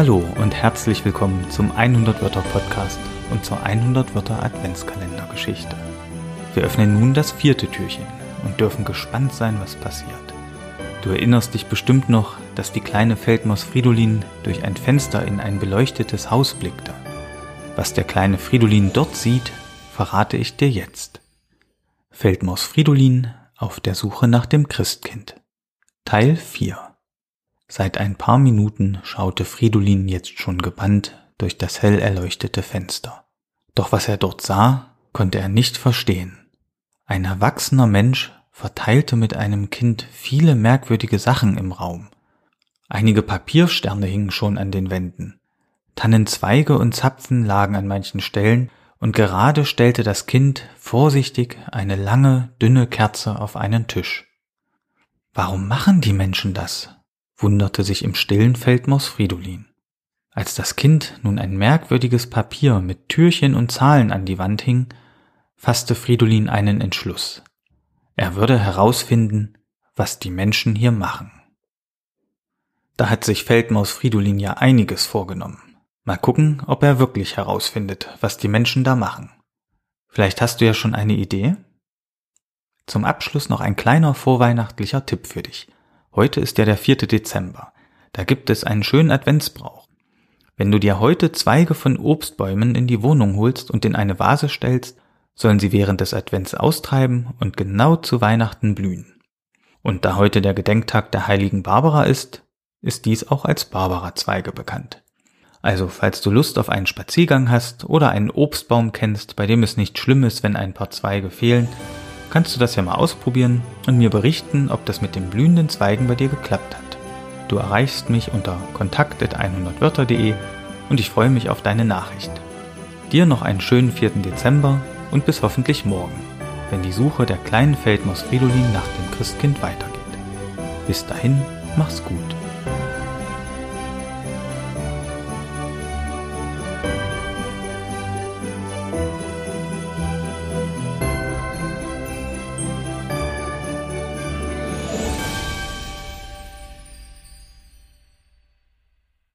Hallo und herzlich willkommen zum 100 Wörter Podcast und zur 100 Wörter Adventskalendergeschichte. Wir öffnen nun das vierte Türchen und dürfen gespannt sein, was passiert. Du erinnerst dich bestimmt noch, dass die kleine Feldmaus Fridolin durch ein Fenster in ein beleuchtetes Haus blickte. Was der kleine Fridolin dort sieht, verrate ich dir jetzt. Feldmaus Fridolin auf der Suche nach dem Christkind. Teil 4 Seit ein paar Minuten schaute Fridolin jetzt schon gebannt durch das hell erleuchtete Fenster. Doch was er dort sah, konnte er nicht verstehen. Ein erwachsener Mensch verteilte mit einem Kind viele merkwürdige Sachen im Raum. Einige Papiersterne hingen schon an den Wänden. Tannenzweige und Zapfen lagen an manchen Stellen, und gerade stellte das Kind vorsichtig eine lange, dünne Kerze auf einen Tisch. Warum machen die Menschen das? Wunderte sich im stillen Feldmaus Fridolin. Als das Kind nun ein merkwürdiges Papier mit Türchen und Zahlen an die Wand hing, fasste Fridolin einen Entschluss. Er würde herausfinden, was die Menschen hier machen. Da hat sich Feldmaus Fridolin ja einiges vorgenommen. Mal gucken, ob er wirklich herausfindet, was die Menschen da machen. Vielleicht hast du ja schon eine Idee? Zum Abschluss noch ein kleiner vorweihnachtlicher Tipp für dich. Heute ist ja der 4. Dezember. Da gibt es einen schönen Adventsbrauch. Wenn du dir heute Zweige von Obstbäumen in die Wohnung holst und in eine Vase stellst, sollen sie während des Advents austreiben und genau zu Weihnachten blühen. Und da heute der Gedenktag der heiligen Barbara ist, ist dies auch als Barbara-Zweige bekannt. Also, falls du Lust auf einen Spaziergang hast oder einen Obstbaum kennst, bei dem es nicht schlimm ist, wenn ein paar Zweige fehlen, kannst du das ja mal ausprobieren und mir berichten, ob das mit den blühenden Zweigen bei dir geklappt hat. Du erreichst mich unter kontakt.100wörter.de und ich freue mich auf deine Nachricht. Dir noch einen schönen 4. Dezember und bis hoffentlich morgen, wenn die Suche der kleinen Feldmaus Fridolin nach dem Christkind weitergeht. Bis dahin, mach's gut.